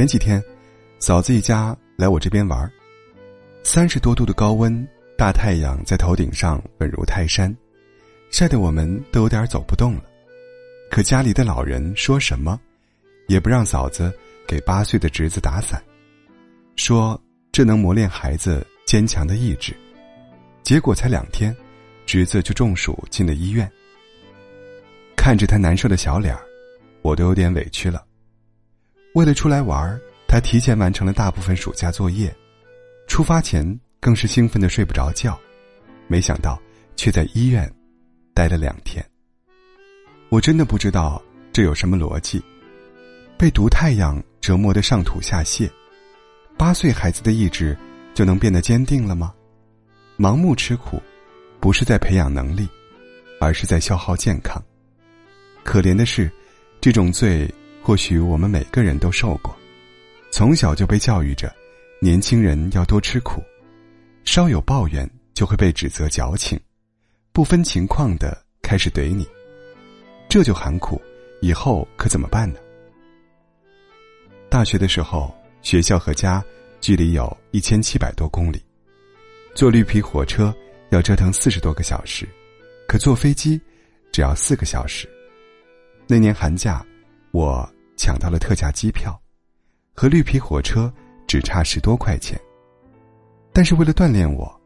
前几天，嫂子一家来我这边玩三十多度的高温，大太阳在头顶上稳如泰山，晒得我们都有点走不动了。可家里的老人说什么，也不让嫂子给八岁的侄子打伞，说这能磨练孩子坚强的意志。结果才两天，侄子就中暑进了医院。看着他难受的小脸儿，我都有点委屈了。为了出来玩他提前完成了大部分暑假作业，出发前更是兴奋的睡不着觉，没想到却在医院待了两天。我真的不知道这有什么逻辑，被毒太阳折磨的上吐下泻，八岁孩子的意志就能变得坚定了吗？盲目吃苦，不是在培养能力，而是在消耗健康。可怜的是，这种罪或许我们每个人都受过，从小就被教育着，年轻人要多吃苦，稍有抱怨就会被指责矫情，不分情况的开始怼你。这就喊苦，以后可怎么办呢？大学的时候，学校和家距离有一千七百多公里，坐绿皮火车要折腾四十多个小时，可坐飞机只要四个小时。那年寒假，我抢到了特价机票，和绿皮火车只差十多块钱。但是为了锻炼我，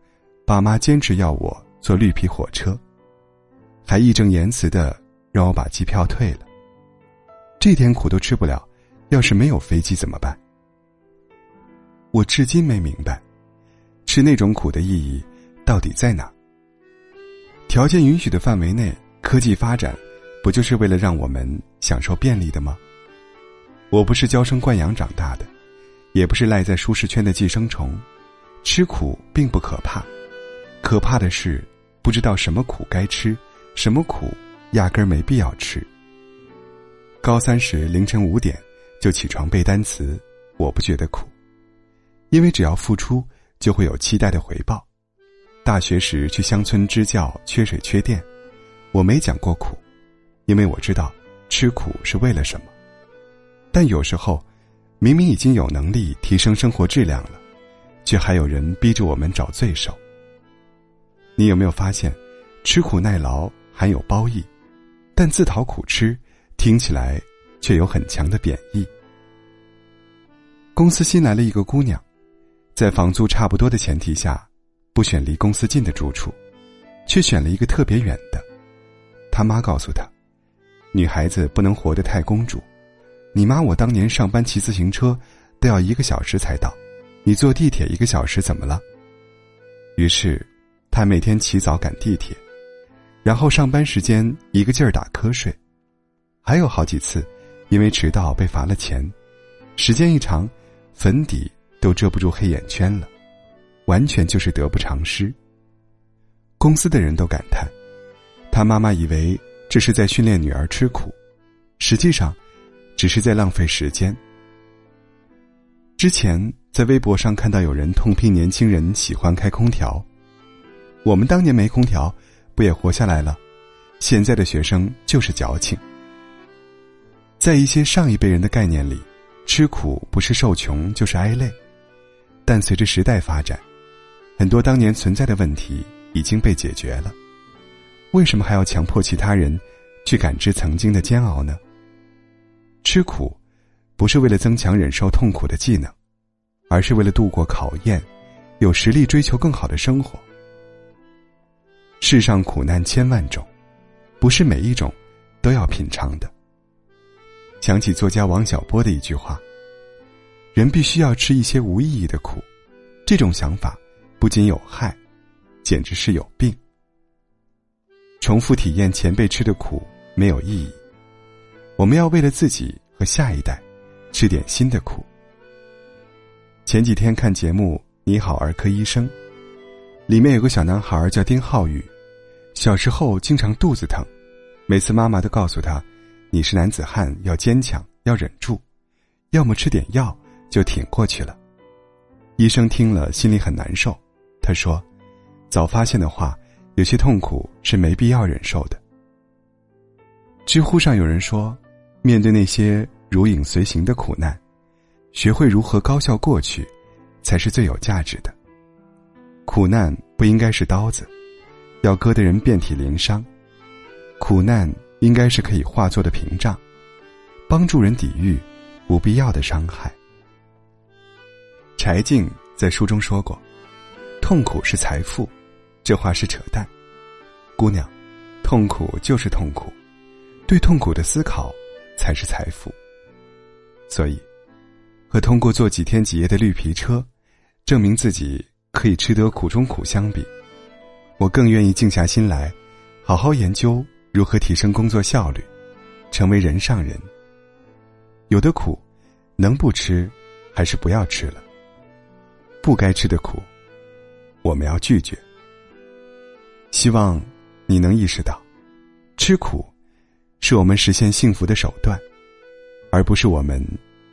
爸妈坚持要我坐绿皮火车，还义正言辞的。让我把机票退了，这点苦都吃不了，要是没有飞机怎么办？我至今没明白，吃那种苦的意义到底在哪？条件允许的范围内，科技发展不就是为了让我们享受便利的吗？我不是娇生惯养长大的，也不是赖在舒适圈的寄生虫，吃苦并不可怕，可怕的是不知道什么苦该吃，什么苦。压根儿没必要吃。高三时凌晨五点就起床背单词，我不觉得苦，因为只要付出就会有期待的回报。大学时去乡村支教，缺水缺电，我没讲过苦，因为我知道吃苦是为了什么。但有时候，明明已经有能力提升生活质量了，却还有人逼着我们找罪受。你有没有发现，吃苦耐劳含有褒义？但自讨苦吃，听起来却有很强的贬义。公司新来了一个姑娘，在房租差不多的前提下，不选离公司近的住处，却选了一个特别远的。他妈告诉他：“女孩子不能活得太公主。你妈我当年上班骑自行车都要一个小时才到，你坐地铁一个小时怎么了？”于是，他每天起早赶地铁。然后上班时间一个劲儿打瞌睡，还有好几次，因为迟到被罚了钱，时间一长，粉底都遮不住黑眼圈了，完全就是得不偿失。公司的人都感叹，他妈妈以为这是在训练女儿吃苦，实际上，只是在浪费时间。之前在微博上看到有人痛批年轻人喜欢开空调，我们当年没空调。不也活下来了？现在的学生就是矫情。在一些上一辈人的概念里，吃苦不是受穷就是挨累。但随着时代发展，很多当年存在的问题已经被解决了。为什么还要强迫其他人去感知曾经的煎熬呢？吃苦不是为了增强忍受痛苦的技能，而是为了度过考验，有实力追求更好的生活。世上苦难千万种，不是每一种都要品尝的。想起作家王小波的一句话：“人必须要吃一些无意义的苦。”这种想法不仅有害，简直是有病。重复体验前辈吃的苦没有意义。我们要为了自己和下一代，吃点新的苦。前几天看节目《你好，儿科医生》，里面有个小男孩叫丁浩宇。小时候经常肚子疼，每次妈妈都告诉他：“你是男子汉，要坚强，要忍住，要么吃点药就挺过去了。”医生听了心里很难受，他说：“早发现的话，有些痛苦是没必要忍受的。”知乎上有人说：“面对那些如影随形的苦难，学会如何高效过去，才是最有价值的。苦难不应该是刀子，要割得人遍体鳞伤。苦难应该是可以化作的屏障，帮助人抵御不必要的伤害。柴静在书中说过：“痛苦是财富。”这话是扯淡。姑娘，痛苦就是痛苦，对痛苦的思考才是财富。所以，和通过坐几天几夜的绿皮车，证明自己可以吃得苦中苦相比，我更愿意静下心来，好好研究如何提升工作效率，成为人上人。有的苦，能不吃，还是不要吃了。不该吃的苦，我们要拒绝。希望你能意识到，吃苦是我们实现幸福的手段，而不是我们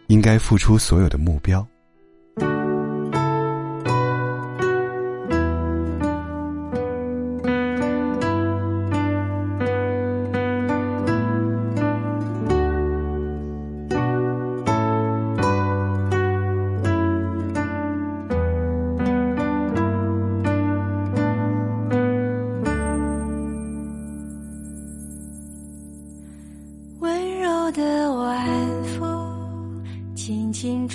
应该付出所有的目标。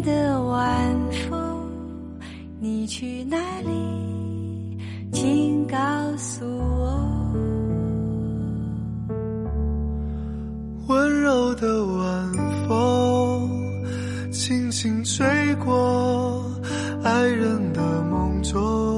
的晚风，你去哪里？请告诉我。温柔的晚风，轻轻吹过爱人的梦中。